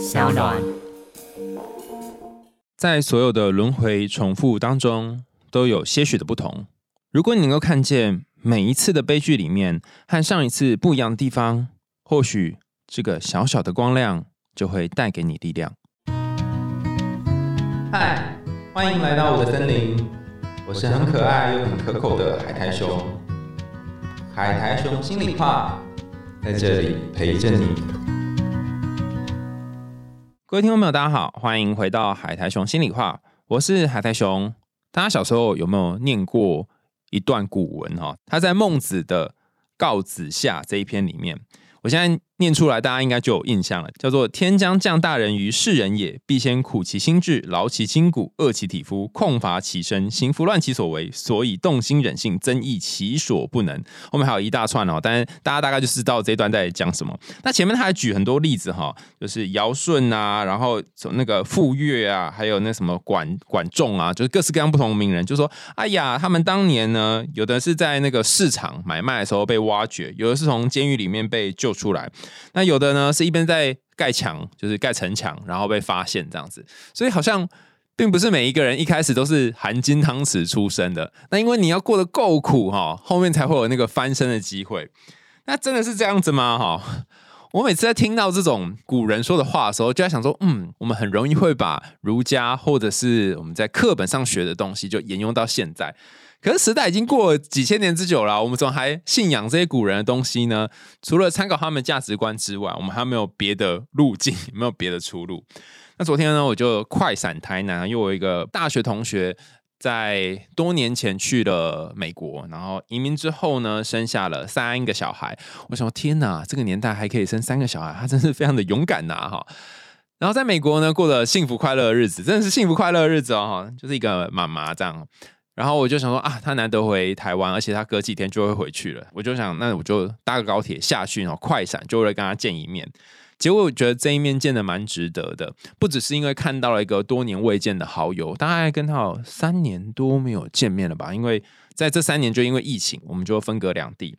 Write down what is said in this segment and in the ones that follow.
小暖。在所有的轮回重复当中，都有些许的不同。如果你能够看见每一次的悲剧里面和上一次不一样的地方，或许这个小小的光亮就会带给你力量。嗨，欢迎来到我的森林，我是很可爱又很可口的海苔熊。海苔熊心里话，在这里陪着你。各位听众朋友，大家好，欢迎回到海苔熊心里话，我是海苔熊。大家小时候有没有念过一段古文哈？他在孟子的《告子下》这一篇里面，我现在。念出来，大家应该就有印象了，叫做“天将降大任于世人也，必先苦其心志，劳其筋骨，饿其体肤，空乏其身，行拂乱其所为，所以动心忍性，增益其所不能。”后面还有一大串哦，但是大家大概就知道这段在讲什么。那前面他还举很多例子哈，就是尧舜啊，然后从那个傅说啊，还有那什么管管仲啊，就是各式各样不同的名人，就说：“哎呀，他们当年呢，有的是在那个市场买卖的时候被挖掘，有的是从监狱里面被救出来。”那有的呢，是一边在盖墙，就是盖城墙，然后被发现这样子，所以好像并不是每一个人一开始都是含金汤匙出生的。那因为你要过得够苦哈，后面才会有那个翻身的机会。那真的是这样子吗？哈，我每次在听到这种古人说的话的时候，就在想说，嗯，我们很容易会把儒家或者是我们在课本上学的东西，就沿用到现在。可是时代已经过了几千年之久了，我们怎么还信仰这些古人的东西呢？除了参考他们价值观之外，我们还没有别的路径，没有别的出路。那昨天呢，我就快闪台南，因为我一个大学同学在多年前去了美国，然后移民之后呢，生下了三个小孩。我想，天哪，这个年代还可以生三个小孩，他真是非常的勇敢呐！哈，然后在美国呢，过了幸福快乐的日子，真的是幸福快乐的日子哦！就是一个妈妈这样。然后我就想说啊，他难得回台湾，而且他隔几天就会回去了。我就想，那我就搭个高铁下去，然后快闪，就会跟他见一面。结果我觉得这一面见的蛮值得的，不只是因为看到了一个多年未见的好友，大概跟他有三年多没有见面了吧，因为。在这三年，就因为疫情，我们就分隔两地。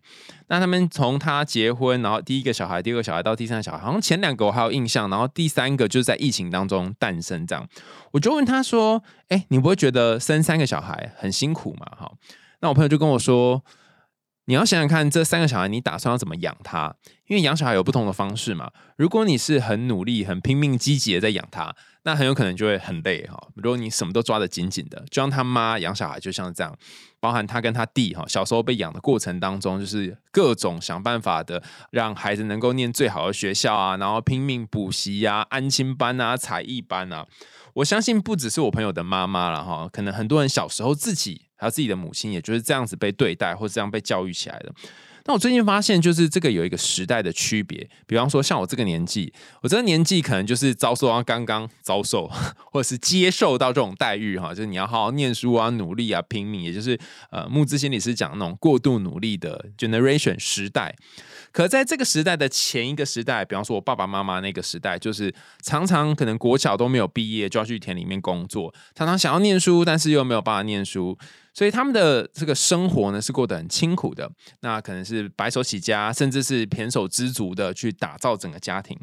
那他们从他结婚，然后第一个小孩、第二个小孩到第三个小孩，好像前两个我还有印象，然后第三个就是在疫情当中诞生。这样，我就问他说：“哎，你不会觉得生三个小孩很辛苦吗？”哈，那我朋友就跟我说：“你要想想看，这三个小孩你打算要怎么养他？因为养小孩有不同的方式嘛。如果你是很努力、很拼命、积极的在养他。”那很有可能就会很累哈。如果你什么都抓得紧紧的，就像他妈养小孩，就像这样，包含他跟他弟哈，小时候被养的过程当中，就是各种想办法的让孩子能够念最好的学校啊，然后拼命补习呀、安亲班啊、才艺班啊。我相信不只是我朋友的妈妈了哈，可能很多人小时候自己还有自己的母亲，也就是这样子被对待或这样被教育起来的。那我最近发现，就是这个有一个时代的区别。比方说，像我这个年纪，我这个年纪可能就是遭受到刚刚遭受，或者是接受到这种待遇哈，就是你要好好念书啊，努力啊，拼命，也就是呃，木之心理师讲那种过度努力的 generation 时代。可在这个时代的前一个时代，比方说我爸爸妈妈那个时代，就是常常可能国小都没有毕业，就要去田里面工作，常常想要念书，但是又没有办法念书。所以他们的这个生活呢是过得很清苦的，那可能是白手起家，甚至是胼手知足的去打造整个家庭。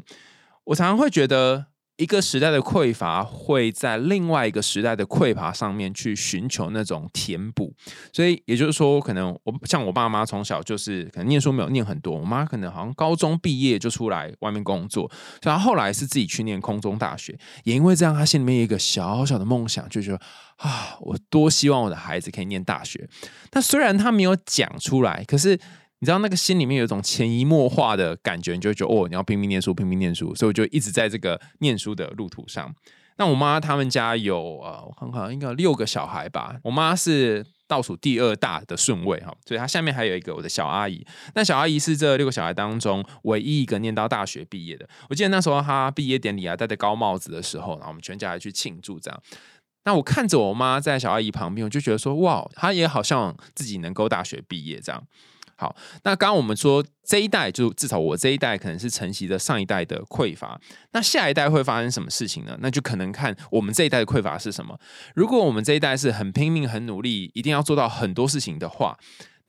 我常常会觉得。一个时代的匮乏会在另外一个时代的匮乏上面去寻求那种填补，所以也就是说，可能我像我爸妈从小就是可能念书没有念很多，我妈可能好像高中毕业就出来外面工作，所以她后来是自己去念空中大学，也因为这样，她心里面有一个小小的梦想，就觉得啊，我多希望我的孩子可以念大学。但虽然他没有讲出来，可是。你知道那个心里面有一种潜移默化的感觉，你就觉得哦，你要拼命念书，拼命念书，所以我就一直在这个念书的路途上。那我妈他们家有呃，我看看应该有六个小孩吧。我妈是倒数第二大的顺位哈，所以她下面还有一个我的小阿姨。那小阿姨是这六个小孩当中唯一一个念到大学毕业的。我记得那时候她毕业典礼啊，戴着高帽子的时候，然后我们全家还去庆祝这样。那我看着我妈在小阿姨旁边，我就觉得说哇，她也好像自己能够大学毕业这样。好，那刚刚我们说这一代，就至少我这一代可能是承袭着上一代的匮乏。那下一代会发生什么事情呢？那就可能看我们这一代的匮乏是什么。如果我们这一代是很拼命、很努力，一定要做到很多事情的话，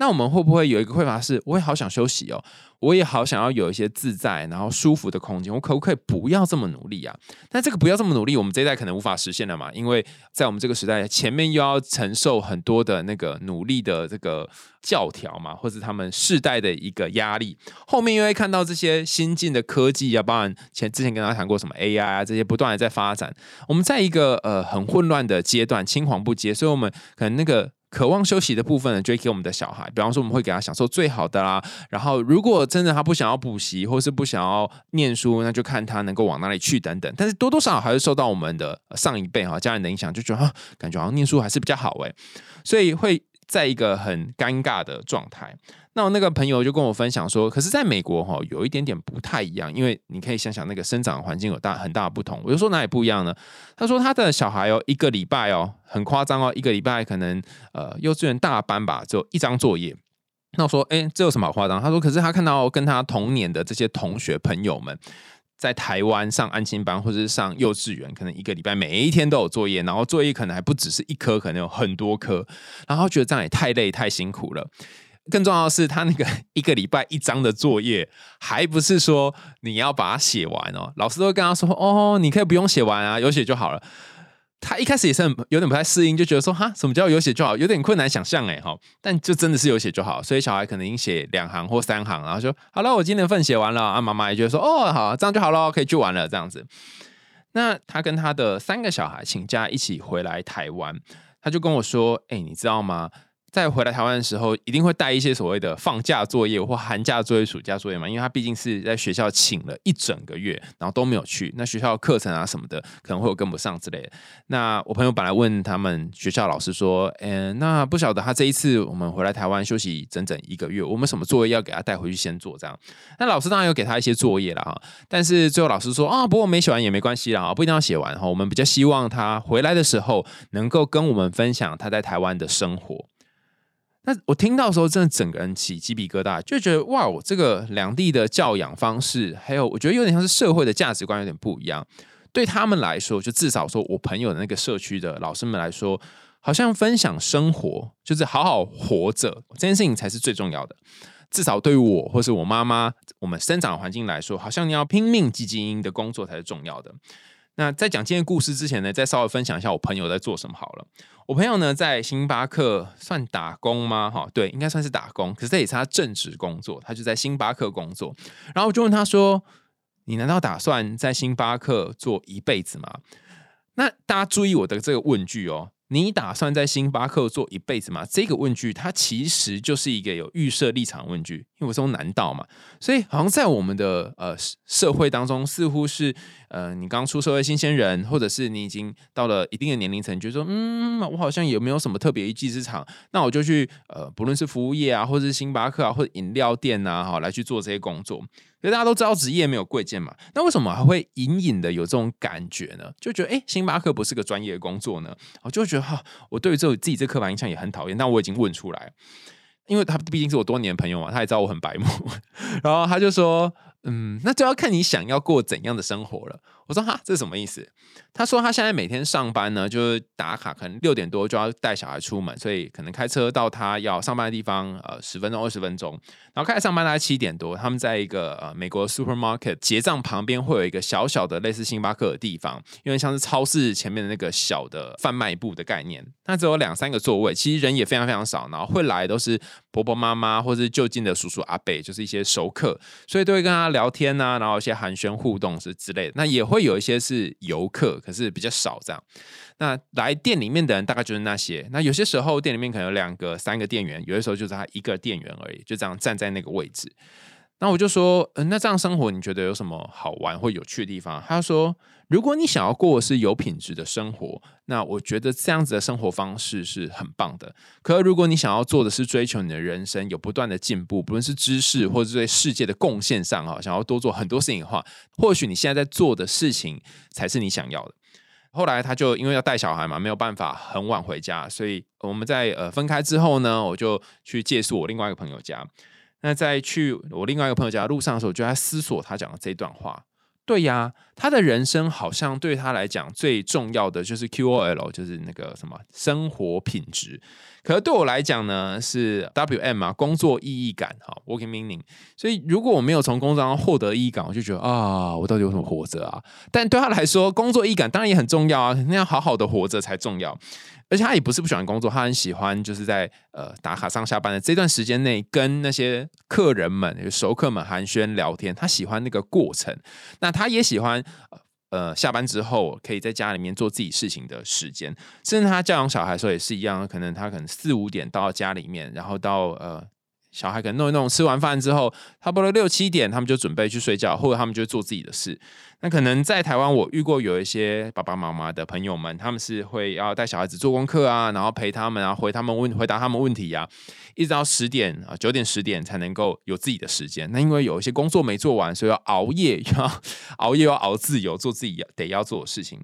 那我们会不会有一个会法是，我也好想休息哦，我也好想要有一些自在然后舒服的空间，我可不可以不要这么努力啊？但这个不要这么努力，我们这一代可能无法实现了嘛？因为在我们这个时代，前面又要承受很多的那个努力的这个教条嘛，或者他们世代的一个压力，后面又会看到这些新进的科技啊，包含前之前跟他谈过什么 AI 啊这些不断的在发展，我们在一个呃很混乱的阶段，青黄不接，所以我们可能那个。渴望休息的部分呢，就会给我们的小孩。比方说，我们会给他享受最好的啦。然后，如果真的他不想要补习，或是不想要念书，那就看他能够往哪里去等等。但是多多少少还是受到我们的上一辈哈家人的影响，就觉得啊感觉好像念书还是比较好诶。所以会在一个很尴尬的状态。那我那个朋友就跟我分享说，可是在美国哈有一点点不太一样，因为你可以想想那个生长环境有大很大的不同。我就说哪里不一样呢？他说他的小孩哦，一个礼拜哦，很夸张哦，一个礼拜可能呃幼稚园大班吧，只有一张作业。那我说，哎，这有什么好夸张？他说，可是他看到跟他同年的这些同学朋友们，在台湾上安亲班或者是上幼稚园，可能一个礼拜每一天都有作业，然后作业可能还不只是一科，可能有很多科，然后觉得这样也太累太辛苦了。更重要的是，他那个一个礼拜一张的作业，还不是说你要把它写完哦。老师都会跟他说：“哦，你可以不用写完啊，有写就好了。”他一开始也是很有点不太适应，就觉得说：“哈，什么叫有写就好？有点困难想象哎，哈。”但就真的是有写就好，所以小孩可能已经写两行或三行，然后说：“好了，我今天份写完了。”啊，妈妈也觉得说：“哦，好，这样就好了，可以去玩了。”这样子。那他跟他的三个小孩请假一起回来台湾，他就跟我说：“哎，你知道吗？”在回来台湾的时候，一定会带一些所谓的放假作业或寒假作业、暑假作业嘛？因为他毕竟是在学校请了一整个月，然后都没有去，那学校课程啊什么的可能会有跟不上之类的。那我朋友本来问他们学校老师说：“嗯，那不晓得他这一次我们回来台湾休息整整一个月，我们什么作业要给他带回去先做？这样？”那老师当然有给他一些作业了哈，但是最后老师说：“啊，不过没写完也没关系啦，不一定要写完哈。我们比较希望他回来的时候能够跟我们分享他在台湾的生活。”那我听到时候，真的整个人起鸡皮疙瘩，就觉得哇，我这个两地的教养方式，还有我觉得有点像是社会的价值观有点不一样。对他们来说，就至少说我朋友的那个社区的老师们来说，好像分享生活，就是好好活着这件事情才是最重要的。至少对于我或是我妈妈，我们生长环境来说，好像你要拼命积极的工作才是重要的。那在讲今天故事之前呢，再稍微分享一下我朋友在做什么好了。我朋友呢在星巴克算打工吗？哈，对，应该算是打工。可是这也是他正职工作，他就在星巴克工作。然后我就问他说：“你难道打算在星巴克做一辈子吗？”那大家注意我的这个问句哦。你打算在星巴克做一辈子吗？这个问句它其实就是一个有预设立场问句，因为我说难道嘛，所以好像在我们的呃社会当中，似乎是呃你刚出社会新鲜人，或者是你已经到了一定的年龄层，就说嗯，我好像有没有什么特别一技之长，那我就去呃不论是服务业啊，或者是星巴克啊，或者饮料店啊，哈，来去做这些工作。因为大家都知道职业没有贵贱嘛，那为什么还会隐隐的有这种感觉呢？就觉得哎，星巴克不是个专业工作呢？我就觉得哈，我对于这自己这刻板印象也很讨厌。但我已经问出来，因为他毕竟是我多年朋友嘛，他也知道我很白目，然后他就说。嗯，那就要看你想要过怎样的生活了。我说哈，这是什么意思？他说他现在每天上班呢，就是打卡，可能六点多就要带小孩出门，所以可能开车到他要上班的地方，呃，十分钟、二十分钟。然后开始上班大概七点多，他们在一个呃美国 supermarket 结账旁边会有一个小小的类似星巴克的地方，因为像是超市前面的那个小的贩卖部的概念，那只有两三个座位，其实人也非常非常少，然后会来都是婆婆妈妈或者就近的叔叔阿伯，就是一些熟客，所以都会跟他。聊天呐，然后一些寒暄互动是之类的，那也会有一些是游客，可是比较少这样。那来店里面的人大概就是那些。那有些时候店里面可能有两个、三个店员，有的时候就是他一个店员而已，就这样站在那个位置。那我就说，嗯，那这样生活你觉得有什么好玩或有趣的地方？他说，如果你想要过的是有品质的生活，那我觉得这样子的生活方式是很棒的。可如果你想要做的是追求你的人生有不断的进步，不论是知识或者对世界的贡献上啊，想要多做很多事情的话，或许你现在在做的事情才是你想要的。后来他就因为要带小孩嘛，没有办法很晚回家，所以我们在呃分开之后呢，我就去借宿我另外一个朋友家。那在去我另外一个朋友家路上的时候，就在思索他讲的这段话。对呀，他的人生好像对他来讲最重要的就是 QOL，就是那个什么生活品质。可是对我来讲呢，是 WM 啊，工作意义感哈，working meaning。所以如果我没有从工作中获得意义感，我就觉得啊，我到底为什么活着啊？但对他来说，工作意义感当然也很重要啊，那要好好的活着才重要。而且他也不是不喜欢工作，他很喜欢就是在呃打卡上下班的这段时间内，跟那些客人们、熟客们寒暄聊天，他喜欢那个过程。那他也喜欢。呃，下班之后可以在家里面做自己事情的时间，甚至他教养小孩的时候也是一样，可能他可能四五点到家里面，然后到呃。小孩可能弄一弄，吃完饭之后，差不多六七点，他们就准备去睡觉，或者他们就做自己的事。那可能在台湾，我遇过有一些爸爸妈妈的朋友们，他们是会要带小孩子做功课啊，然后陪他们啊，回他们问回答他们问题呀，一直到十点啊九点十点才能够有自己的时间。那因为有一些工作没做完，所以要熬夜，要 熬夜要熬自由，做自己要得要做的事情。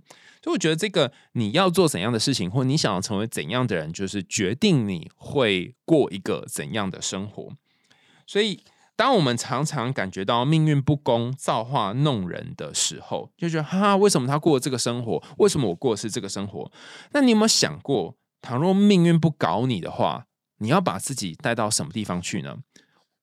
所以我觉得这个你要做怎样的事情，或你想要成为怎样的人，就是决定你会过一个怎样的生活。所以，当我们常常感觉到命运不公、造化弄人的时候，就觉得哈，为什么他过这个生活？为什么我过的是这个生活？那你有没有想过，倘若命运不搞你的话，你要把自己带到什么地方去呢？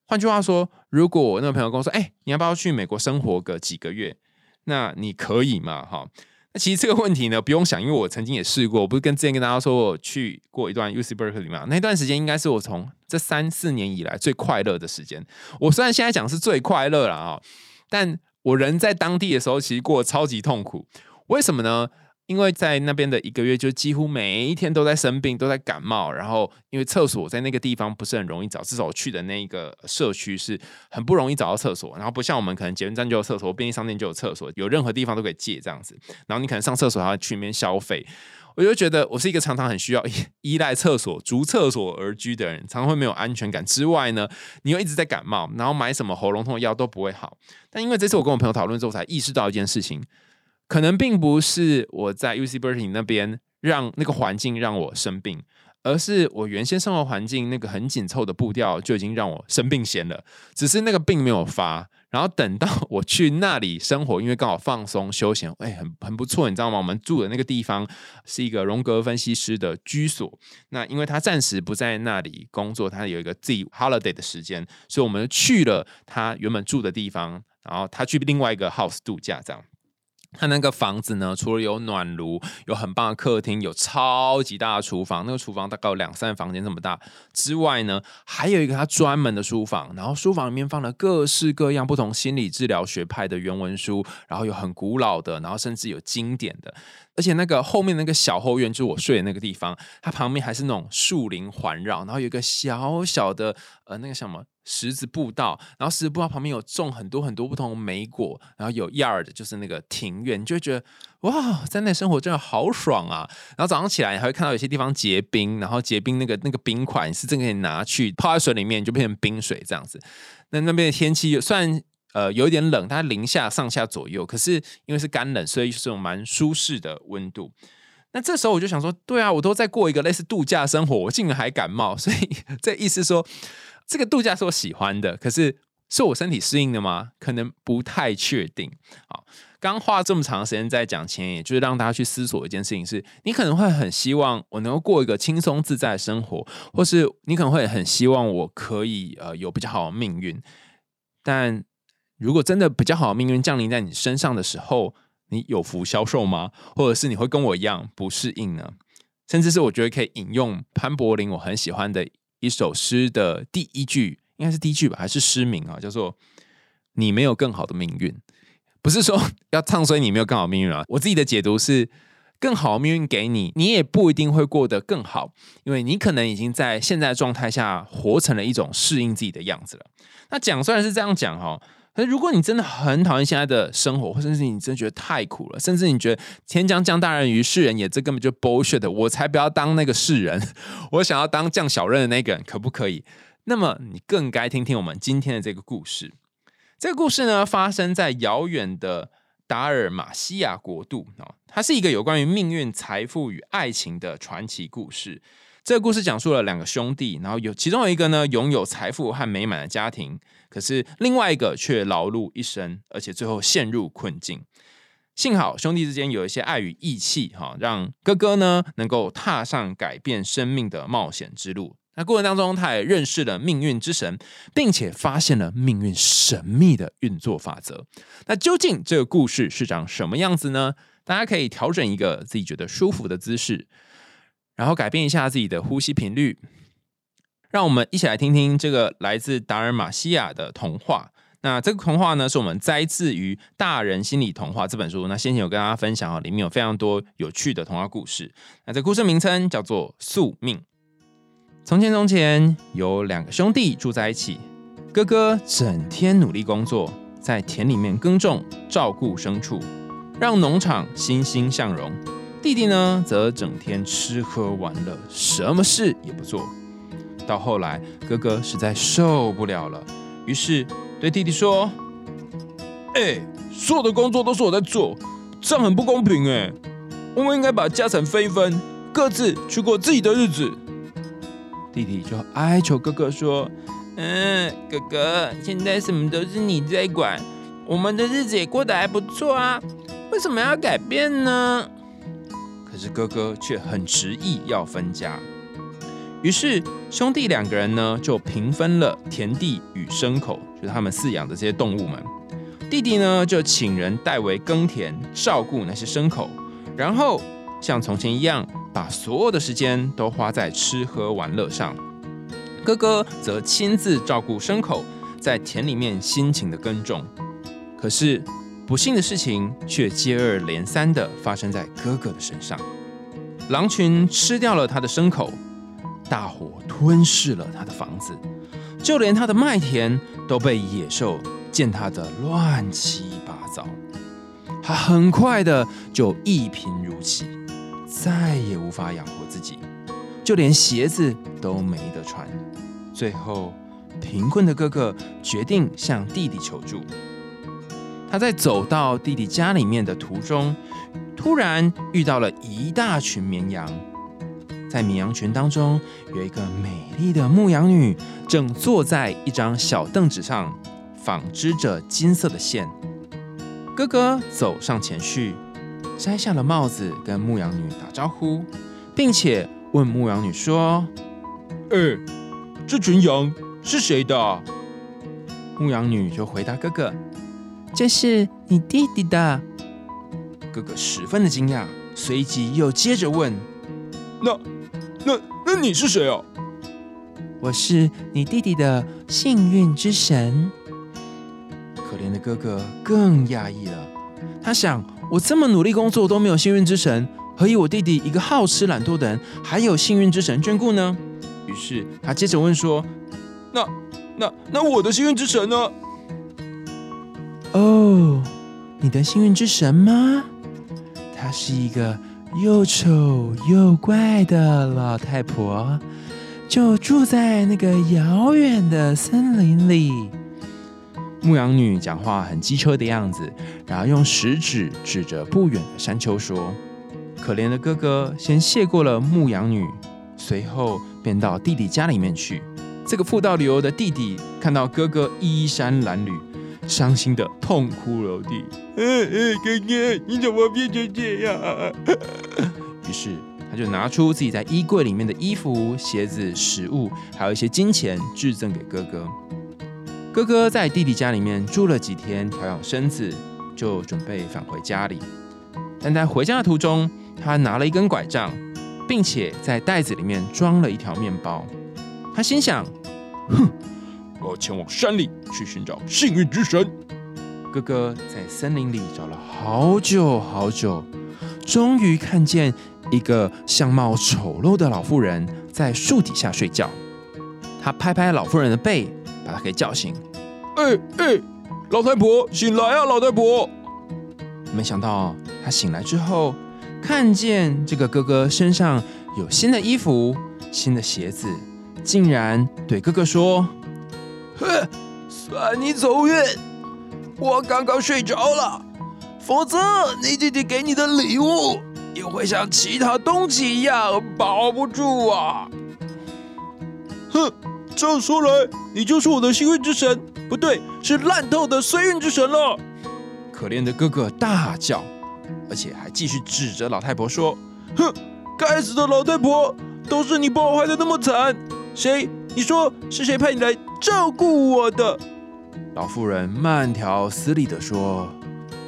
换句话说，如果我那个朋友跟我说：“哎，你要不要去美国生活个几个月？”那你可以吗？哈。那其实这个问题呢，不用想，因为我曾经也试过。我不是跟之前跟大家说，我去过一段 U C Berkeley 嘛？那段时间应该是我从这三四年以来最快乐的时间。我虽然现在讲是最快乐了啊，但我人在当地的时候，其实过得超级痛苦。为什么呢？因为在那边的一个月，就几乎每一天都在生病，都在感冒。然后，因为厕所在那个地方不是很容易找，至少我去的那一个社区是很不容易找到厕所。然后，不像我们可能捷运站就有厕所，便利商店就有厕所，有任何地方都可以借这样子。然后，你可能上厕所还要去里面消费。我就觉得我是一个常常很需要 依赖厕所、逐厕所而居的人，常常会没有安全感。之外呢，你又一直在感冒，然后买什么喉咙痛的药都不会好。但因为这次我跟我朋友讨论之后，才意识到一件事情。可能并不是我在 UC Berkeley 那边让那个环境让我生病，而是我原先生活环境那个很紧凑的步调就已经让我生病先了。只是那个病没有发，然后等到我去那里生活，因为刚好放松休闲，哎，很很不错，你知道吗？我们住的那个地方是一个荣格分析师的居所。那因为他暂时不在那里工作，他有一个自己 holiday 的时间，所以我们去了他原本住的地方，然后他去另外一个 house 度假这样。他那个房子呢，除了有暖炉，有很棒的客厅，有超级大的厨房，那个厨房大概有两三房间这么大之外呢，还有一个他专门的书房，然后书房里面放了各式各样不同心理治疗学派的原文书，然后有很古老的，然后甚至有经典的。而且那个后面那个小后院，就是我睡的那个地方，它旁边还是那种树林环绕，然后有一个小小的呃那个什么石子步道，然后石子步道旁边有种很多很多不同的莓果，然后有 yard 就是那个庭院，你就会觉得哇，在那生活真的好爽啊！然后早上起来你还会看到有些地方结冰，然后结冰那个那个冰块是真可以拿去泡在水里面，就变成冰水这样子。那那边的天气虽然。呃，有一点冷，它零下上下左右，可是因为是干冷，所以是种蛮舒适的温度。那这时候我就想说，对啊，我都在过一个类似度假生活，我竟然还感冒，所以 这意思说，这个度假是我喜欢的，可是是我身体适应的吗？可能不太确定。好，刚花这么长时间在讲前，也就是让大家去思索一件事情：是你可能会很希望我能够过一个轻松自在的生活，或是你可能会很希望我可以呃有比较好的命运，但。如果真的比较好的命运降临在你身上的时候，你有福消受吗？或者是你会跟我一样不适应呢？甚至是我觉得可以引用潘柏林我很喜欢的一首诗的第一句，应该是第一句吧，还是诗名啊？叫做“你没有更好的命运”，不是说 要唱衰你没有更好命运啊。我自己的解读是，更好的命运给你，你也不一定会过得更好，因为你可能已经在现在状态下活成了一种适应自己的样子了。那讲虽然是这样讲哈。可是，如果你真的很讨厌现在的生活，或者是你真的觉得太苦了，甚至你觉得天将降大任于世人也，这根本就 bullshit，我才不要当那个世人，我想要当降小任的那个人，可不可以？那么，你更该听听我们今天的这个故事。这个故事呢，发生在遥远的达尔马西亚国度啊，它是一个有关于命运、财富与爱情的传奇故事。这个故事讲述了两个兄弟，然后有其中有一个呢拥有财富和美满的家庭，可是另外一个却劳碌一生，而且最后陷入困境。幸好兄弟之间有一些爱与义气，哈，让哥哥呢能够踏上改变生命的冒险之路。那过程当中，他也认识了命运之神，并且发现了命运神秘的运作法则。那究竟这个故事是长什么样子呢？大家可以调整一个自己觉得舒服的姿势，然后改变一下自己的呼吸频率。让我们一起来听听这个来自达尔马西亚的童话。那这个童话呢，是我们摘自于《大人心理童话》这本书。那先前有跟大家分享啊，里面有非常多有趣的童话故事。那这故事名称叫做《宿命》。从前，从前有两个兄弟住在一起。哥哥整天努力工作，在田里面耕种、照顾牲畜，让农场欣欣向荣。弟弟呢，则整天吃喝玩乐，什么事也不做。到后来，哥哥实在受不了了，于是对弟弟说：“哎，所有的工作都是我在做，这样很不公平哎！我们应该把家产分一分，各自去过自己的日子。”弟弟就哀求哥哥说：“嗯，哥哥，现在什么都是你在管，我们的日子也过得还不错啊，为什么要改变呢？”可是哥哥却很执意要分家。于是兄弟两个人呢，就平分了田地与牲口，就是他们饲养的这些动物们。弟弟呢，就请人代为耕田，照顾那些牲口，然后像从前一样，把所有的时间都花在吃喝玩乐上。哥哥则亲自照顾牲口，在田里面辛勤的耕种。可是不幸的事情却接二连三的发生在哥哥的身上，狼群吃掉了他的牲口。大火吞噬了他的房子，就连他的麦田都被野兽践踏得乱七八糟。他很快的就一贫如洗，再也无法养活自己，就连鞋子都没得穿。最后，贫困的哥哥决定向弟弟求助。他在走到弟弟家里面的途中，突然遇到了一大群绵羊。在绵羊群当中，有一个美丽的牧羊女，正坐在一张小凳子上，纺织着金色的线。哥哥走上前去，摘下了帽子，跟牧羊女打招呼，并且问牧羊女说：“哎，这群羊是谁的？”牧羊女就回答哥哥：“这是你弟弟的。”哥哥十分的惊讶，随即又接着问：“那？”那那你是谁啊？我是你弟弟的幸运之神。可怜的哥哥更讶异了，他想：我这么努力工作都没有幸运之神，何以我弟弟一个好吃懒惰的人还有幸运之神眷顾呢？于是他接着问说：“那那那我的幸运之神呢？”哦，你的幸运之神吗？他是一个。又丑又怪的老太婆，就住在那个遥远的森林里。牧羊女讲话很机车的样子，然后用食指指着不远的山丘说：“可怜的哥哥先谢过了牧羊女，随后便到弟弟家里面去。这个妇道旅游的弟弟看到哥哥衣衫褴褛。”伤心的痛哭流涕。嗯嗯，哥哥，你怎么变成这样？于是他就拿出自己在衣柜里面的衣服、鞋子、食物，还有一些金钱，致赠给哥哥。哥哥在弟弟家里面住了几天，调养身子，就准备返回家里。但在回家的途中，他拿了一根拐杖，并且在袋子里面装了一条面包。他心想：哼。我要前往山里去寻找幸运之神。哥哥在森林里找了好久好久，终于看见一个相貌丑陋的老妇人在树底下睡觉。他拍拍老妇人的背，把她给叫醒。哎哎，老太婆，醒来啊，老太婆！没想到他醒来之后，看见这个哥哥身上有新的衣服、新的鞋子，竟然对哥哥说。哼，算你走运，我刚刚睡着了，否则你弟弟给你的礼物也会像其他东西一样保不住啊！哼，这样说来，你就是我的幸运之神，不对，是烂透的衰运之神了。可怜的哥哥大叫，而且还继续指着老太婆说：“哼，该死的老太婆，都是你把我害得那么惨！谁？你说是谁派你来照顾我的？”老妇人慢条斯理地说：“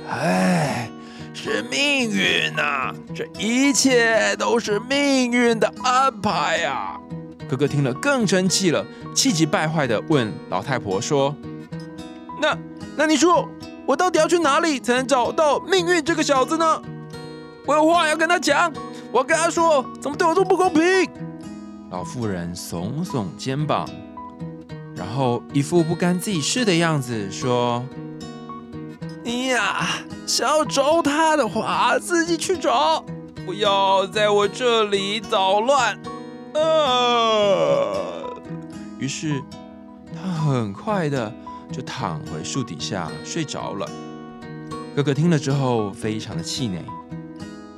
哎，是命运呐，这一切都是命运的安排呀！”哥哥听了更生气了，气急败坏地问老太婆说：“那那你说，我到底要去哪里才能找到命运这个小子呢？我有话要跟他讲，我要跟他说，怎么对我这么不公平？”老妇人耸耸肩膀，然后一副不甘自己事的样子说：“你呀，想要找他的话，自己去找，不要在我这里捣乱。”啊！于是他很快的就躺回树底下睡着了。哥哥听了之后非常的气馁，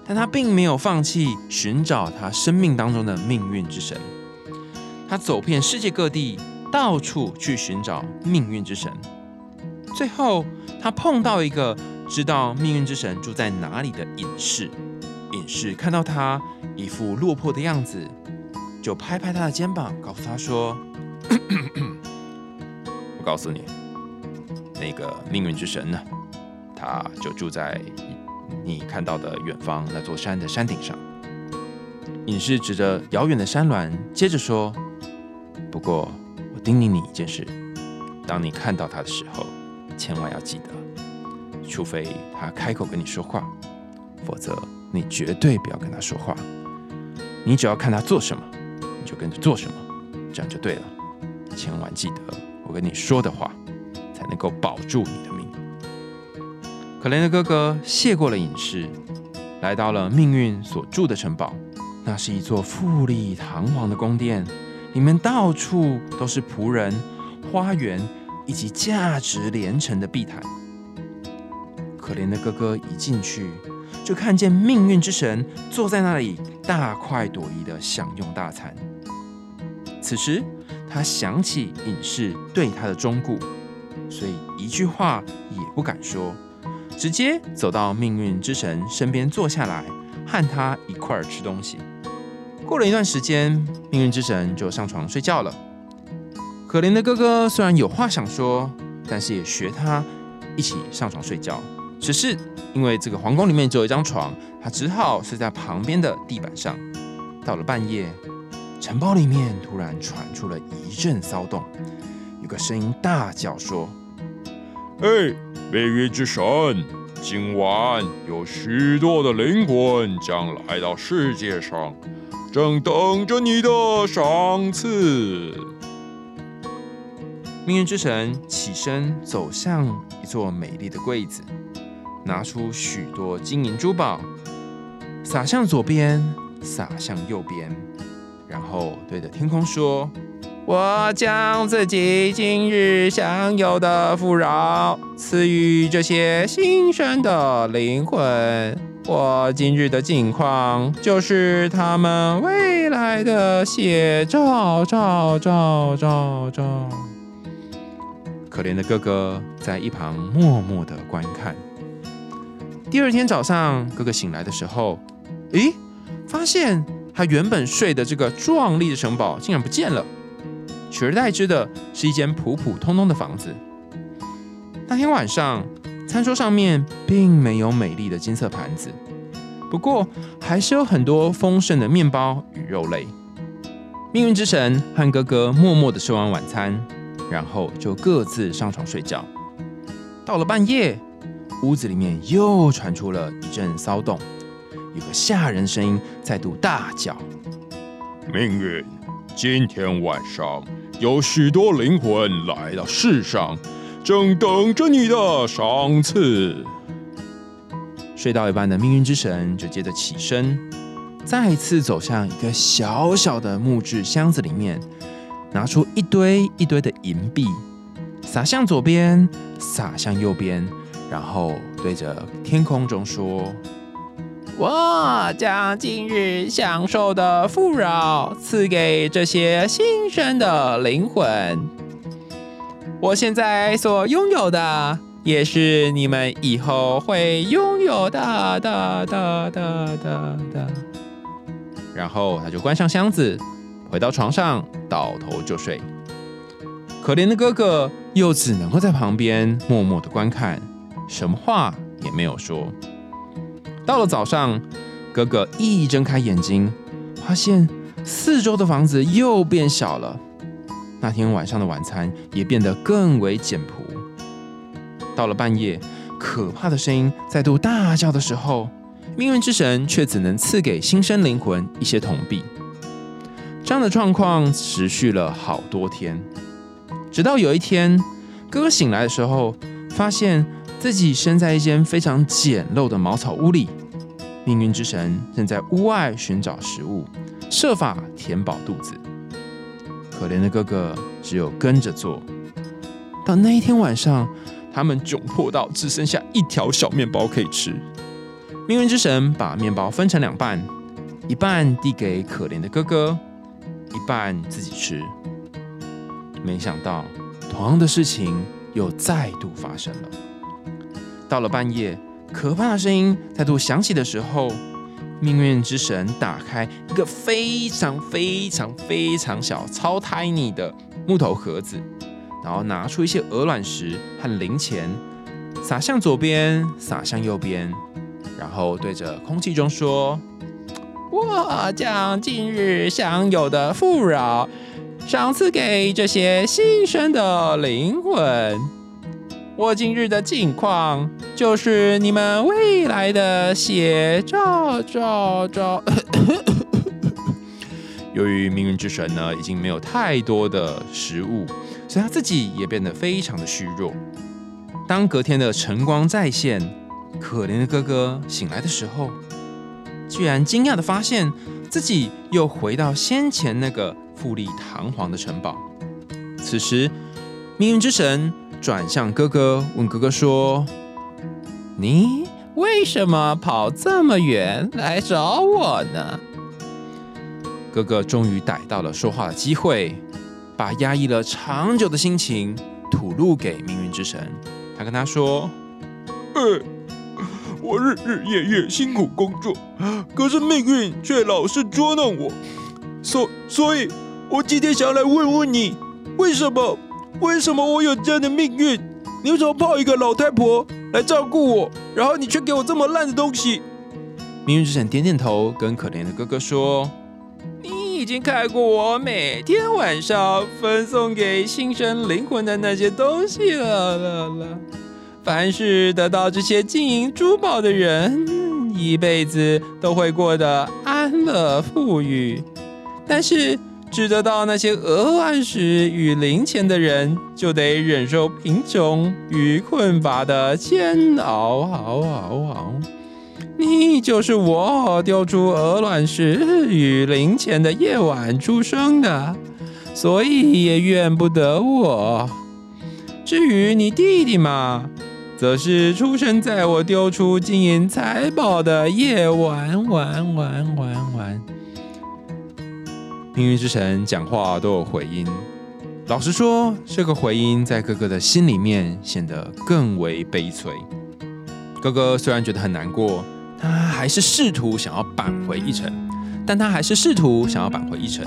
但他并没有放弃寻找他生命当中的命运之神。他走遍世界各地，到处去寻找命运之神。最后，他碰到一个知道命运之神住在哪里的隐士。隐士看到他一副落魄的样子。就拍拍他的肩膀，告诉他说：“ 我告诉你，那个命运之神呢，他就住在你看到的远方那座山的山顶上。”隐士指着遥远的山峦，接着说：“不过我叮咛你一件事，当你看到他的时候，千万要记得，除非他开口跟你说话，否则你绝对不要跟他说话。你只要看他做什么。”你就跟着做什么，这样就对了。千万记得我跟你说的话，才能够保住你的命。可怜的哥哥谢过了隐士，来到了命运所住的城堡。那是一座富丽堂皇的宫殿，里面到处都是仆人、花园以及价值连城的碧毯。可怜的哥哥一进去，就看见命运之神坐在那里，大快朵颐的享用大餐。此时，他想起隐士对他的忠顾，所以一句话也不敢说，直接走到命运之神身边坐下来，和他一块儿吃东西。过了一段时间，命运之神就上床睡觉了。可怜的哥哥虽然有话想说，但是也学他一起上床睡觉。只是因为这个皇宫里面只有一张床，他只好睡在旁边的地板上。到了半夜。城堡里面突然传出了一阵骚动，有个声音大叫说：“哎，命运之神，今晚有许多的灵魂将来到世界上，正等着你的赏赐。”命运之神起身走向一座美丽的柜子，拿出许多金银珠宝，撒向左边，撒向右边。然后对着天空说：“我将自己今日享有的富饶赐予这些新生的灵魂。我今日的境况就是他们未来的写照。照照照照。”可怜的哥哥在一旁默默的观看。第二天早上，哥哥醒来的时候，咦，发现。他原本睡的这个壮丽的城堡竟然不见了，取而代之的是一间普普通通的房子。那天晚上，餐桌上面并没有美丽的金色盘子，不过还是有很多丰盛的面包与肉类。命运之神和哥哥默默的吃完晚餐，然后就各自上床睡觉。到了半夜，屋子里面又传出了一阵骚动。有个吓人声音再度大叫：“命运，今天晚上有许多灵魂来到世上，正等着你的赏赐。”睡到一半的命运之神就接着起身，再次走向一个小小的木质箱子里面，拿出一堆一堆的银币，撒向左边，撒向右边，然后对着天空中说。我将今日享受的富饶赐给这些新生的灵魂。我现在所拥有的也是你们以后会拥有的的的的的的。然后他就关上箱子，回到床上，倒头就睡。可怜的哥哥又只能够在旁边默默的观看，什么话也没有说。到了早上，哥哥一睁开眼睛，发现四周的房子又变小了。那天晚上的晚餐也变得更为简朴。到了半夜，可怕的声音再度大叫的时候，命运之神却只能赐给新生灵魂一些铜币。这样的状况持续了好多天，直到有一天，哥哥醒来的时候，发现自己身在一间非常简陋的茅草屋里。命运之神正在屋外寻找食物，设法填饱肚子。可怜的哥哥只有跟着做。到那一天晚上，他们窘迫到只剩下一条小面包可以吃。命运之神把面包分成两半，一半递给可怜的哥哥，一半自己吃。没想到，同样的事情又再度发生了。到了半夜。可怕的声音再度响起的时候，命运之神打开一个非常非常非常小、超 tiny 的木头盒子，然后拿出一些鹅卵石和零钱，撒向左边，撒向右边，然后对着空气中说：“ 我将今日享有的富饶赏赐给这些新生的灵魂。”我今日的境况，就是你们未来的写照。照照。由于命运之神呢，已经没有太多的食物，所以他自己也变得非常的虚弱。当隔天的晨光再现，可怜的哥哥醒来的时候，居然惊讶的发现自己又回到先前那个富丽堂皇的城堡。此时，命运之神。转向哥哥，问哥哥说：“你为什么跑这么远来找我呢？”哥哥终于逮到了说话的机会，把压抑了长久的心情吐露给命运之神。他跟他说：“呃，我日日夜夜辛苦工作，可是命运却老是捉弄我，所所以，我今天想来问问你，为什么？”为什么我有这样的命运？你为什么泡一个老太婆来照顾我，然后你却给我这么烂的东西？命运之神点点头，跟可怜的哥哥说：“你已经看过我每天晚上分送给新生灵魂的那些东西了了了。凡是得到这些金银珠宝的人，一辈子都会过得安乐富裕。但是……”只得到那些鹅卵石与零钱的人，就得忍受贫穷与困乏的煎熬。熬熬熬！你就是我丢出鹅卵石与零钱的夜晚出生的，所以也怨不得我。至于你弟弟嘛，则是出生在我丢出金银财宝的夜晚。晚晚晚晚。命运之神讲话都有回音，老实说，这个回音在哥哥的心里面显得更为悲催。哥哥虽然觉得很难过，他还是试图想要扳回一城，但他还是试图想要扳回一城。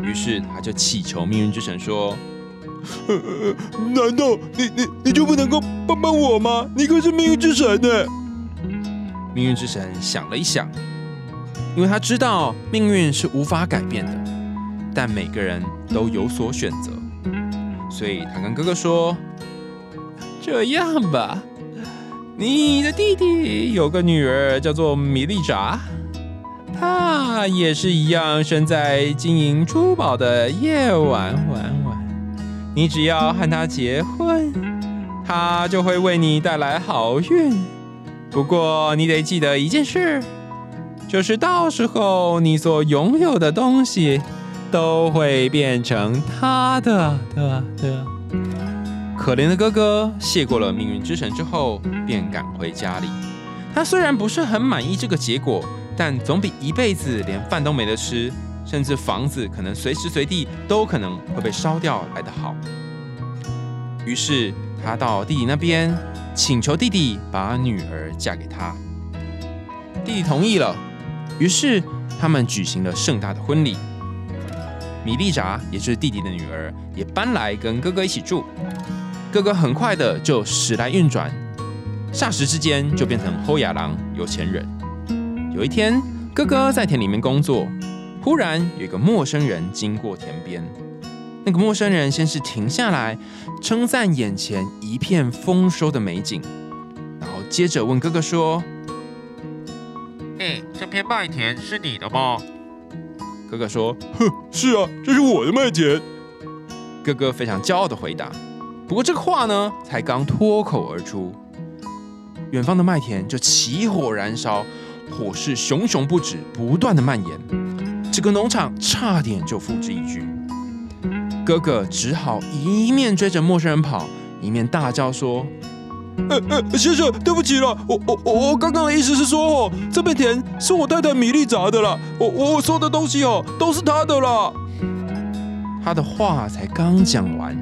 于是他就祈求命运之神说：“，难道你你你就不能够帮帮我吗？你可是命运之神呢！”命运之神想了一想，因为他知道命运是无法改变的。但每个人都有所选择，所以他跟哥哥说：“这样吧，你的弟弟有个女儿叫做米丽扎，她也是一样生在金银珠宝的夜晚。晚晚，你只要和她结婚，她就会为你带来好运。不过你得记得一件事，就是到时候你所拥有的东西。”都会变成他的的的。可怜的哥哥谢过了命运之神之后，便赶回家里。他虽然不是很满意这个结果，但总比一辈子连饭都没得吃，甚至房子可能随时随地都可能会被烧掉来得好。于是他到弟弟那边，请求弟弟把女儿嫁给他。弟弟同意了，于是他们举行了盛大的婚礼。米莉扎，也就是弟弟的女儿，也搬来跟哥哥一起住。哥哥很快的就时来运转，霎时之间就变成后亚郎有钱人。有一天，哥哥在田里面工作，忽然有一个陌生人经过田边。那个陌生人先是停下来，称赞眼前一片丰收的美景，然后接着问哥哥说：“哎，这片麦田是你的吗？”哥哥说：“哼，是啊，这是我的麦田。”哥哥非常骄傲的回答。不过这个话呢，才刚脱口而出，远方的麦田就起火燃烧，火势熊熊不止，不断的蔓延，整个农场差点就付之一炬。哥哥只好一面追着陌生人跑，一面大叫说：“呃呃，先生，对不起了，我我我刚刚的意思是说哦，这片田是我太太米莉砸的啦，我我说的东西哦都是她的啦。”他的话才刚讲完。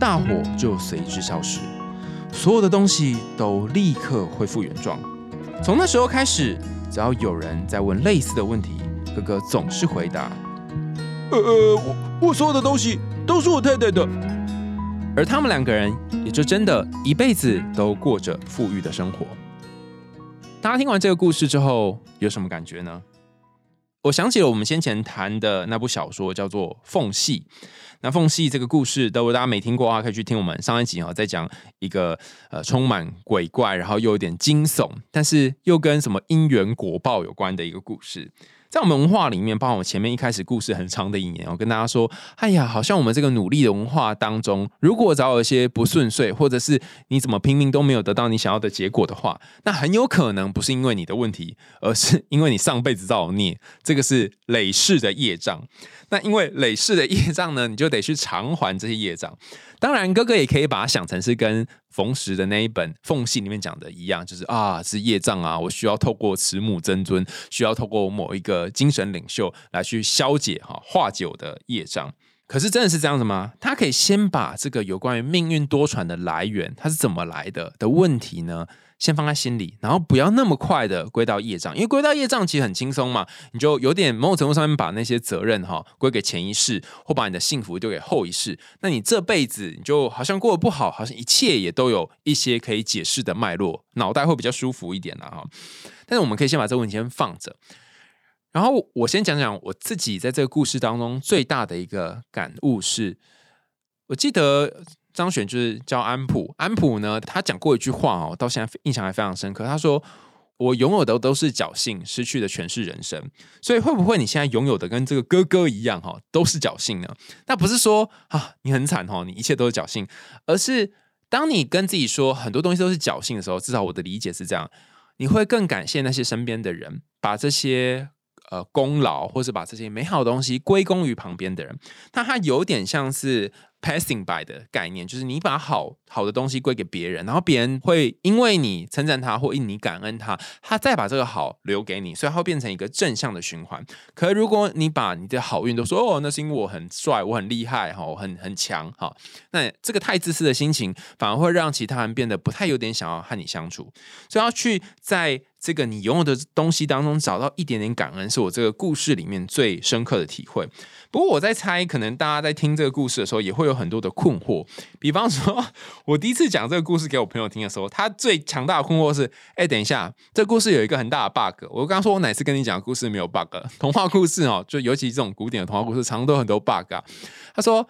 大火就随之消失，所有的东西都立刻恢复原状。从那时候开始，只要有人在问类似的问题，哥哥总是回答：“呃呃，我我所有的东西都是我太太的。”而他们两个人也就真的一辈子都过着富裕的生活。大家听完这个故事之后，有什么感觉呢？我想起了我们先前谈的那部小说，叫做《缝隙》。那缝隙这个故事，如果大家没听过的话，可以去听我们上一集啊，在讲一个呃充满鬼怪，然后又有点惊悚，但是又跟什么因缘果报有关的一个故事。在我们文化里面，包括我前面一开始故事很长的一年，我跟大家说，哎呀，好像我们这个努力的文化当中，如果找有一些不顺遂，或者是你怎么拼命都没有得到你想要的结果的话，那很有可能不是因为你的问题，而是因为你上辈子造孽，这个是累世的业障。那因为累世的业障呢，你就得去偿还这些业障。当然，哥哥也可以把它想成是跟冯石的那一本《缝隙》里面讲的一样，就是啊，是业障啊，我需要透过慈母真尊，需要透过某一个精神领袖来去消解哈化解我的业障。可是真的是这样子吗？他可以先把这个有关于命运多舛的来源，它是怎么来的的问题呢？先放在心里，然后不要那么快的归到业障，因为归到业障其实很轻松嘛，你就有点某种程度上面把那些责任哈归给前一世，或把你的幸福丢给后一世，那你这辈子你就好像过得不好，好像一切也都有一些可以解释的脉络，脑袋会比较舒服一点了哈。但是我们可以先把这个问题先放着，然后我先讲讲我自己在这个故事当中最大的一个感悟是，我记得。张选就是叫安普，安普呢，他讲过一句话哦，到现在印象还非常深刻。他说：“我拥有的都是侥幸，失去的全是人生。”所以会不会你现在拥有的跟这个哥哥一样哈，都是侥幸呢？那不是说啊，你很惨哈，你一切都是侥幸，而是当你跟自己说很多东西都是侥幸的时候，至少我的理解是这样，你会更感谢那些身边的人，把这些呃功劳或是把这些美好的东西归功于旁边的人。那他有点像是。Passing by 的概念就是你把好好的东西归给别人，然后别人会因为你称赞他或因你感恩他，他再把这个好留给你，所以它会变成一个正向的循环。可如果你把你的好运都说哦，那是因为我很帅，我很厉害哈，我很很强哈，那这个太自私的心情反而会让其他人变得不太有点想要和你相处。所以要去在这个你拥有的东西当中找到一点点感恩，是我这个故事里面最深刻的体会。不过我在猜，可能大家在听这个故事的时候，也会有很多的困惑。比方说，我第一次讲这个故事给我朋友听的时候，他最强大的困惑是：哎，等一下，这故事有一个很大的 bug。我刚刚说我哪次跟你讲故事没有 bug？童话故事哦，就尤其这种古典的童话故事，常常都很多 bug。他说：“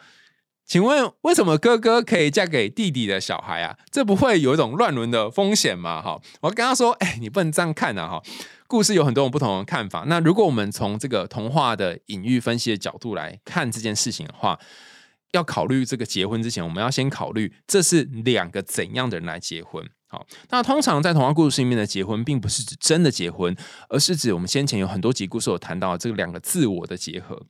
请问为什么哥哥可以嫁给弟弟的小孩啊？这不会有一种乱伦的风险吗？”哈，我跟他说：“哎，你不能这样看啊！哈。”故事有很多种不同的看法。那如果我们从这个童话的隐喻分析的角度来看这件事情的话，要考虑这个结婚之前，我们要先考虑这是两个怎样的人来结婚。好，那通常在童话故事里面的结婚，并不是指真的结婚，而是指我们先前有很多集故事有谈到这两个自我的结合。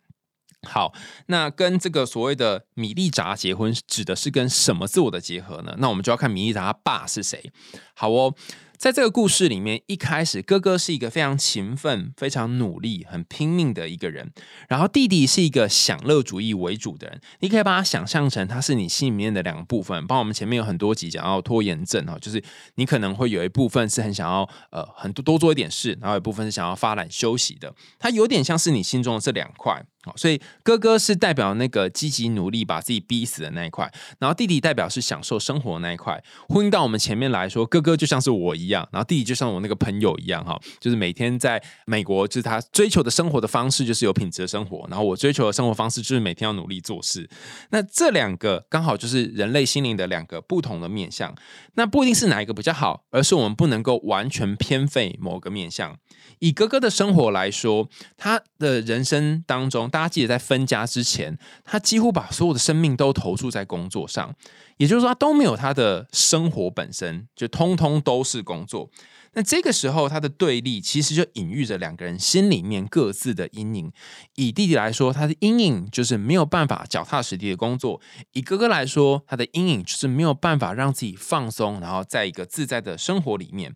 好，那跟这个所谓的米利扎结婚，指的是跟什么自我的结合呢？那我们就要看米利扎他爸是谁。好哦。在这个故事里面，一开始哥哥是一个非常勤奋、非常努力、很拼命的一个人，然后弟弟是一个享乐主义为主的人。你可以把它想象成他是你心里面的两个部分。帮我们前面有很多集讲到拖延症哈，就是你可能会有一部分是很想要呃很多多做一点事，然后有一部分是想要发懒休息的。它有点像是你心中的这两块。所以哥哥是代表那个积极努力把自己逼死的那一块，然后弟弟代表是享受生活那一块。呼应到我们前面来说，哥哥就像是我一样，然后弟弟就像我那个朋友一样，哈，就是每天在美国，就是他追求的生活的方式就是有品质的生活，然后我追求的生活方式就是每天要努力做事。那这两个刚好就是人类心灵的两个不同的面相，那不一定是哪一个比较好，而是我们不能够完全偏废某个面相。以哥哥的生活来说，他的人生当中，大家记得在分家之前，他几乎把所有的生命都投注在工作上，也就是说，他都没有他的生活本身，就通通都是工作。那这个时候，他的对立其实就隐喻着两个人心里面各自的阴影。以弟弟来说，他的阴影就是没有办法脚踏实地的工作；以哥哥来说，他的阴影就是没有办法让自己放松，然后在一个自在的生活里面。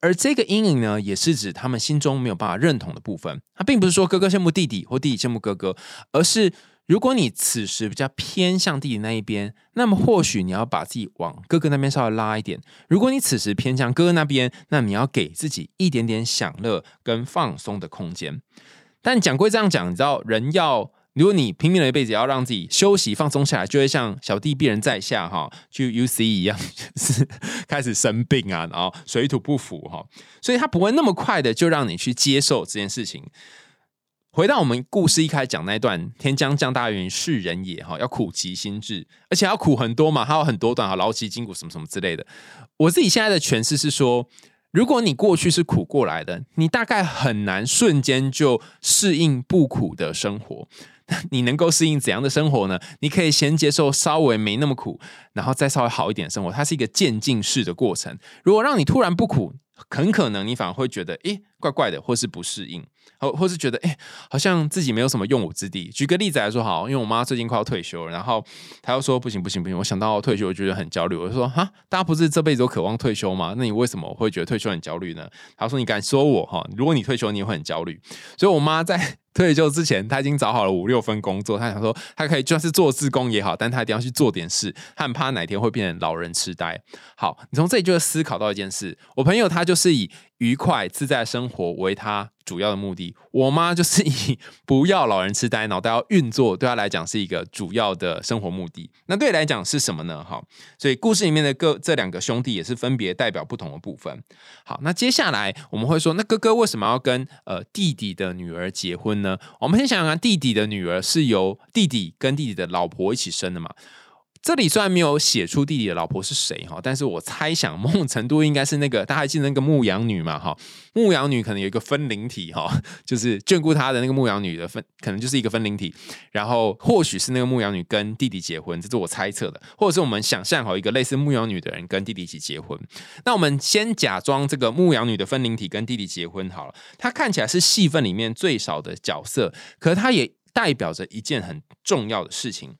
而这个阴影呢，也是指他们心中没有办法认同的部分。他并不是说哥哥羡慕弟弟，或弟弟羡慕哥哥，而是。如果你此时比较偏向弟弟那一边，那么或许你要把自己往哥哥那边稍微拉一点；如果你此时偏向哥哥那边，那你要给自己一点点享乐跟放松的空间。但讲归这样讲，你知道人要，如果你拼命了一辈子要让自己休息放松下来，就会像小弟鄙人在下哈，就 U C 一样，是开始生病啊，然后水土不服哈，所以他不会那么快的就让你去接受这件事情。回到我们故事一开始讲那一段，天将降大任于世人也哈，要苦其心志，而且要苦很多嘛，还有很多段哈，劳其筋骨什么什么之类的。我自己现在的诠释是说，如果你过去是苦过来的，你大概很难瞬间就适应不苦的生活。你能够适应怎样的生活呢？你可以先接受稍微没那么苦，然后再稍微好一点生活。它是一个渐进式的过程。如果让你突然不苦，很可能你反而会觉得，诶，怪怪的，或是不适应，或或是觉得，诶，好像自己没有什么用武之地。举个例子来说，好，因为我妈最近快要退休，然后她又说，不行不行不行，我想到退休，我觉得很焦虑。我就说，哈，大家不是这辈子都渴望退休吗？那你为什么会觉得退休很焦虑呢？她说，你敢说我哈？如果你退休，你也会很焦虑。所以我妈在。退休之前，他已经找好了五六份工作。他想说，他可以就算是做自工也好，但他一定要去做点事。他很怕哪天会变成老人痴呆。好，你从这里就会思考到一件事：我朋友他就是以。愉快自在生活为他主要的目的。我妈 就是以不要老人痴呆，脑袋要运作，对他来讲是一个主要的生活目的。那对来讲是什么呢？哈，所以故事里面的各这两个兄弟也是分别代表不同的部分。好，那接下来我们会说，那哥哥为什么要跟呃弟弟的女儿结婚呢？我们先想想看，弟弟的女儿是由弟弟跟弟弟的老婆一起生的嘛？这里虽然没有写出弟弟的老婆是谁哈，但是我猜想某种程度应该是那个大家还记得那个牧羊女嘛哈，牧羊女可能有一个分灵体哈，就是眷顾她的那个牧羊女的分，可能就是一个分灵体，然后或许是那个牧羊女跟弟弟结婚，这是我猜测的，或者是我们想象好一个类似牧羊女的人跟弟弟一起结婚。那我们先假装这个牧羊女的分灵体跟弟弟结婚好了，她看起来是戏份里面最少的角色，可她也代表着一件很重要的事情。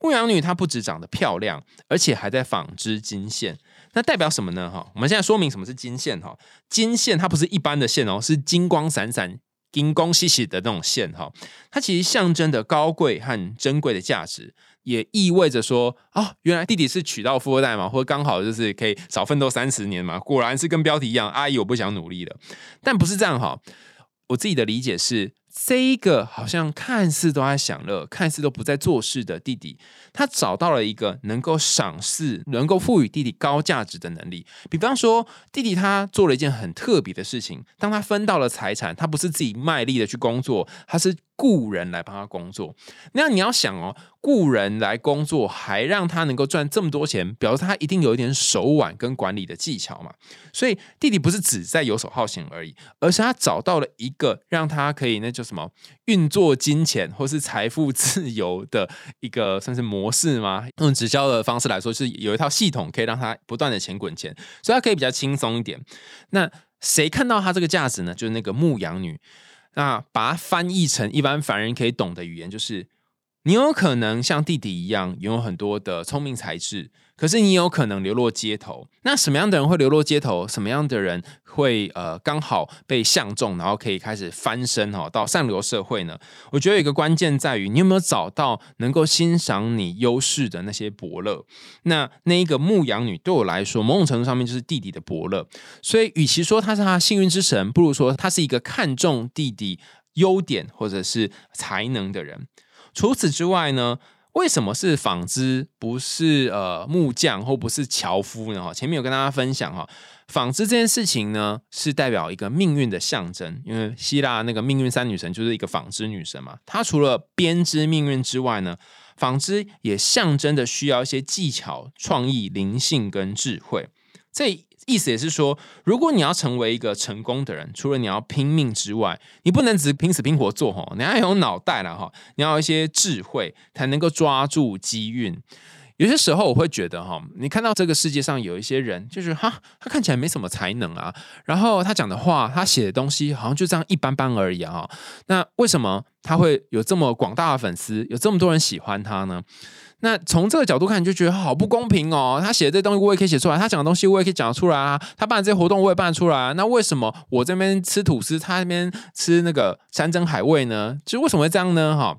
牧羊女她不止长得漂亮，而且还在纺织金线。那代表什么呢？哈，我们现在说明什么是金线。哈，金线它不是一般的线哦，是金光闪闪、金光细细的那种线。哈，它其实象征的高贵和珍贵的价值，也意味着说，哦，原来弟弟是娶到富二代嘛，或刚好就是可以少奋斗三十年嘛。果然是跟标题一样，阿姨我不想努力了。但不是这样哈，我自己的理解是。这一个好像看似都在享乐、看似都不在做事的弟弟，他找到了一个能够赏识、能够赋予弟弟高价值的能力。比方说，弟弟他做了一件很特别的事情，当他分到了财产，他不是自己卖力的去工作，他是。雇人来帮他工作，那你要想哦，雇人来工作还让他能够赚这么多钱，表示他一定有一点手腕跟管理的技巧嘛。所以弟弟不是只在游手好闲而已，而是他找到了一个让他可以那叫什么运作金钱或是财富自由的一个算是模式吗？用直销的方式来说，是有一套系统可以让他不断的钱滚钱，所以他可以比较轻松一点。那谁看到他这个价值呢？就是那个牧羊女。那把它翻译成一般凡人可以懂的语言，就是你有可能像弟弟一样拥有很多的聪明才智，可是你有可能流落街头。那什么样的人会流落街头？什么样的人会呃刚好被相中，然后可以开始翻身哈到上流社会呢？我觉得有一个关键在于你有没有找到能够欣赏你优势的那些伯乐。那那一个牧羊女对我来说，某种程度上面就是弟弟的伯乐。所以，与其说他是他幸运之神，不如说他是一个看重弟弟优点或者是才能的人。除此之外呢，为什么是纺织不是呃木匠或不是樵夫呢？哈，前面有跟大家分享哈，纺织这件事情呢是代表一个命运的象征，因为希腊那个命运三女神就是一个纺织女神嘛。她除了编织命运之外呢，纺织也象征的需要一些技巧、创意、灵性跟智慧。这意思也是说，如果你要成为一个成功的人，除了你要拼命之外，你不能只拼死拼活做哈，你要有脑袋了哈，你要一些智慧，才能够抓住机运。有些时候我会觉得哈，你看到这个世界上有一些人，就是哈，他看起来没什么才能啊，然后他讲的话，他写的东西好像就这样一般般而已啊。那为什么他会有这么广大的粉丝，有这么多人喜欢他呢？那从这个角度看，你就觉得好不公平哦。他写的这东西我也可以写出来，他讲的东西我也可以讲得出来啊。他办的这些活动我也办得出来啊。那为什么我这边吃吐司，他那边吃那个山珍海味呢？就为什么会这样呢？哈，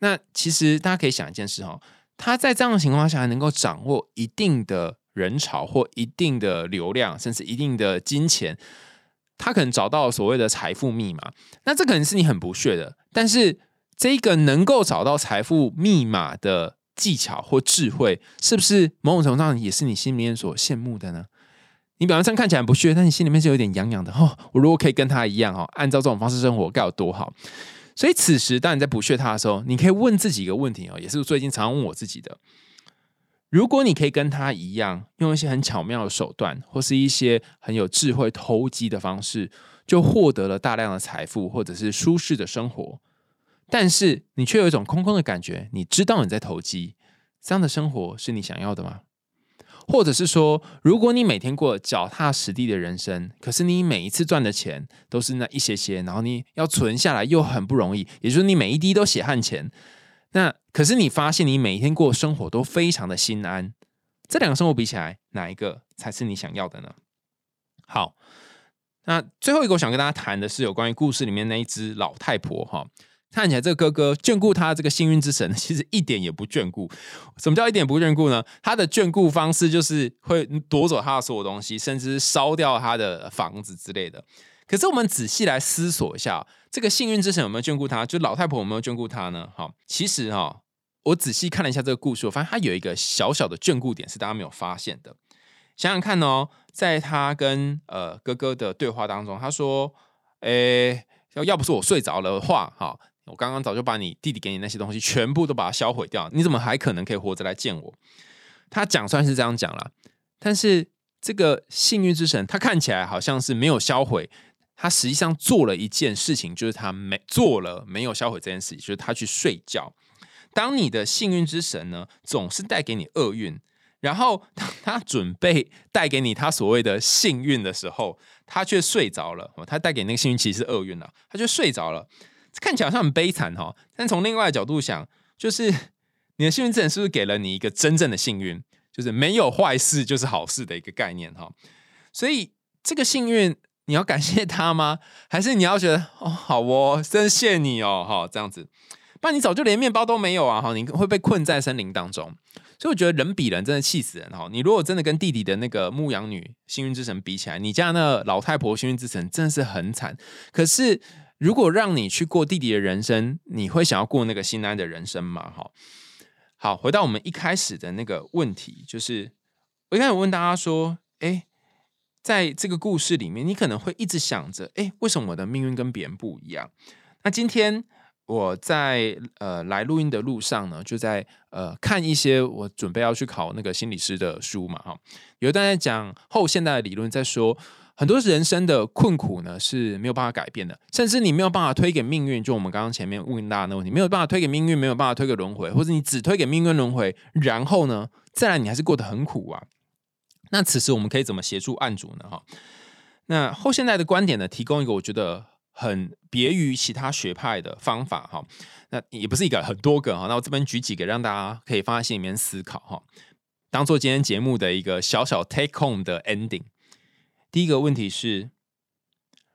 那其实大家可以想一件事哈，他在这样的情况下能够掌握一定的人潮或一定的流量，甚至一定的金钱，他可能找到所谓的财富密码。那这可能是你很不屑的，但是这个能够找到财富密码的。技巧或智慧，是不是某种程度上也是你心里面所羡慕的呢？你表面上看起来不屑，但你心里面是有点痒痒的。哦，我如果可以跟他一样，哦，按照这种方式生活，该有多好！所以此时，当你在不屑他的时候，你可以问自己一个问题哦，也是最近常问我自己的：如果你可以跟他一样，用一些很巧妙的手段，或是一些很有智慧投机的方式，就获得了大量的财富，或者是舒适的生活。但是你却有一种空空的感觉，你知道你在投机，这样的生活是你想要的吗？或者是说，如果你每天过脚踏实地的人生，可是你每一次赚的钱都是那一些些，然后你要存下来又很不容易，也就是你每一滴都血汗钱，那可是你发现你每一天过生活都非常的心安，这两个生活比起来，哪一个才是你想要的呢？好，那最后一个我想跟大家谈的是有关于故事里面那一只老太婆哈。看起来这个哥哥眷顾他这个幸运之神，其实一点也不眷顾。什么叫一点不眷顾呢？他的眷顾方式就是会夺走他的所有东西，甚至烧掉他的房子之类的。可是我们仔细来思索一下，这个幸运之神有没有眷顾他？就老太婆有没有眷顾他呢？哈，其实哈，我仔细看了一下这个故事，我发现他有一个小小的眷顾点是大家没有发现的。想想看哦，在他跟呃哥哥的对话当中，他说：“诶，要要不是我睡着了的话，哈。”我刚刚早就把你弟弟给你那些东西全部都把它销毁掉，你怎么还可能可以活着来见我？他讲算是这样讲了，但是这个幸运之神他看起来好像是没有销毁，他实际上做了一件事情，就是他没做了没有销毁这件事情，就是他去睡觉。当你的幸运之神呢，总是带给你厄运，然后当他准备带给你他所谓的幸运的时候，他却睡着了。他带给那个幸运其实是厄运了，他就睡着了。看起来好像很悲惨哈，但从另外的角度想，就是 你的幸运之神是不是给了你一个真正的幸运，就是没有坏事就是好事的一个概念哈。所以这个幸运你要感谢他吗？还是你要觉得哦好哦，真谢你哦哈这样子，不然你早就连面包都没有啊哈，你会被困在森林当中。所以我觉得人比人真的气死人哈。你如果真的跟弟弟的那个牧羊女幸运之神比起来，你家那老太婆幸运之神真的是很惨。可是。如果让你去过弟弟的人生，你会想要过那个心安的人生吗？哈，好，回到我们一开始的那个问题，就是我一开始问大家说，哎，在这个故事里面，你可能会一直想着，哎，为什么我的命运跟别人不一样？那今天我在呃来录音的路上呢，就在呃看一些我准备要去考那个心理师的书嘛，哈，有一段在讲后现代的理论，在说。很多人生的困苦呢是没有办法改变的，甚至你没有办法推给命运。就我们刚刚前面问大家的问题，没有办法推给命运，没有办法推给轮回，或者你只推给命运轮回，然后呢，再来你还是过得很苦啊。那此时我们可以怎么协助案主呢？哈，那后现代的观点呢，提供一个我觉得很别于其他学派的方法哈。那也不是一个，很多个哈。那我这边举几个，让大家可以放在心里面思考哈，当做今天节目的一个小小 take home 的 ending。第一个问题是，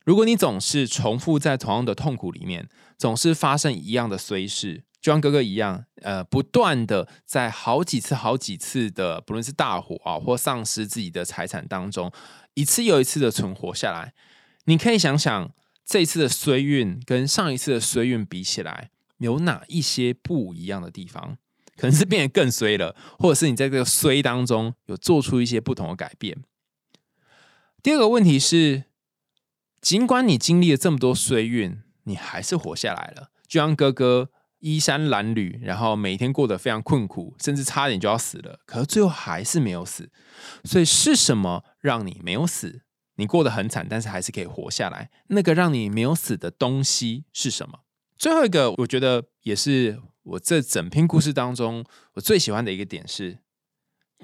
如果你总是重复在同样的痛苦里面，总是发生一样的衰事，就像哥哥一样，呃，不断的在好几次、好几次的，不论是大火啊，或丧失自己的财产当中，一次又一次的存活下来，你可以想想，这一次的衰运跟上一次的衰运比起来。有哪一些不一样的地方？可能是变得更衰了，或者是你在这个衰当中有做出一些不同的改变。第二个问题是，尽管你经历了这么多衰运，你还是活下来了。就像哥哥衣衫褴褛，然后每天过得非常困苦，甚至差点就要死了，可是最后还是没有死。所以是什么让你没有死？你过得很惨，但是还是可以活下来。那个让你没有死的东西是什么？最后一个，我觉得也是我这整篇故事当中我最喜欢的一个点是：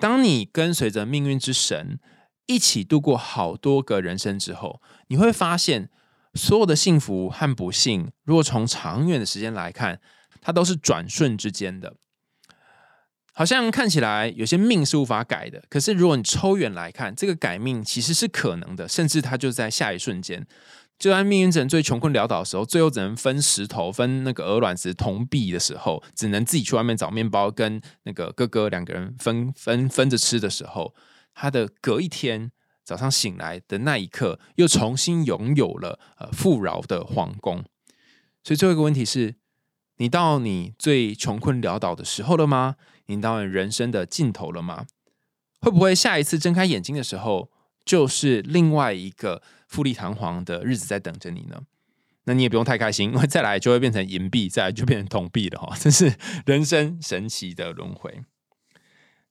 当你跟随着命运之神一起度过好多个人生之后，你会发现所有的幸福和不幸，如果从长远的时间来看，它都是转瞬之间的。好像看起来有些命是无法改的，可是如果你抽远来看，这个改命其实是可能的，甚至它就在下一瞬间。就在命运者最穷困潦倒的时候，最后只能分石头、分那个鹅卵石、铜币的时候，只能自己去外面找面包，跟那个哥哥两个人分分分着吃的时候，他的隔一天早上醒来的那一刻，又重新拥有了呃富饶的皇宫。所以最后一个问题是：你到你最穷困潦倒的时候了吗？你到你人生的尽头了吗？会不会下一次睁开眼睛的时候，就是另外一个？富丽堂皇的日子在等着你呢，那你也不用太开心，因为再来就会变成银币，再来就变成铜币了哈，这是人生神奇的轮回。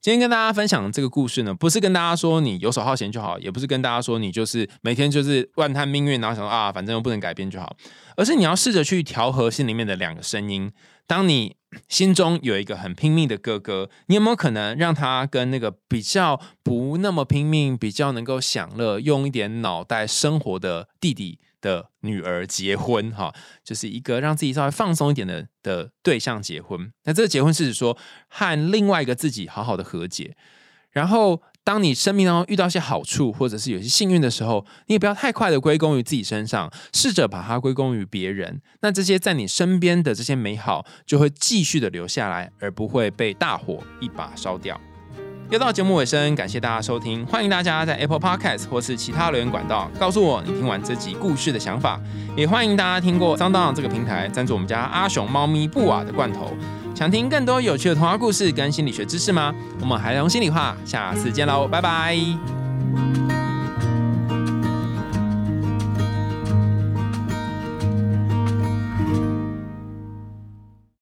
今天跟大家分享这个故事呢，不是跟大家说你游手好闲就好，也不是跟大家说你就是每天就是乱叹命运，然后想说啊，反正又不能改变就好，而是你要试着去调和心里面的两个声音。当你心中有一个很拼命的哥哥，你有没有可能让他跟那个比较不那么拼命、比较能够享乐、用一点脑袋生活的弟弟的女儿结婚？哈，就是一个让自己稍微放松一点的的对象结婚。那这个结婚是指说和另外一个自己好好的和解，然后。当你生命当中遇到一些好处，或者是有些幸运的时候，你也不要太快的归功于自己身上，试着把它归功于别人。那这些在你身边的这些美好，就会继续的留下来，而不会被大火一把烧掉。又到节目尾声，感谢大家收听，欢迎大家在 Apple Podcast 或是其他留言管道告诉我你听完这集故事的想法，也欢迎大家听过张当这个平台赞助我们家阿熊猫咪布瓦的罐头。想听更多有趣的童话故事跟心理学知识吗？我们还用心里话，下次见喽，拜拜。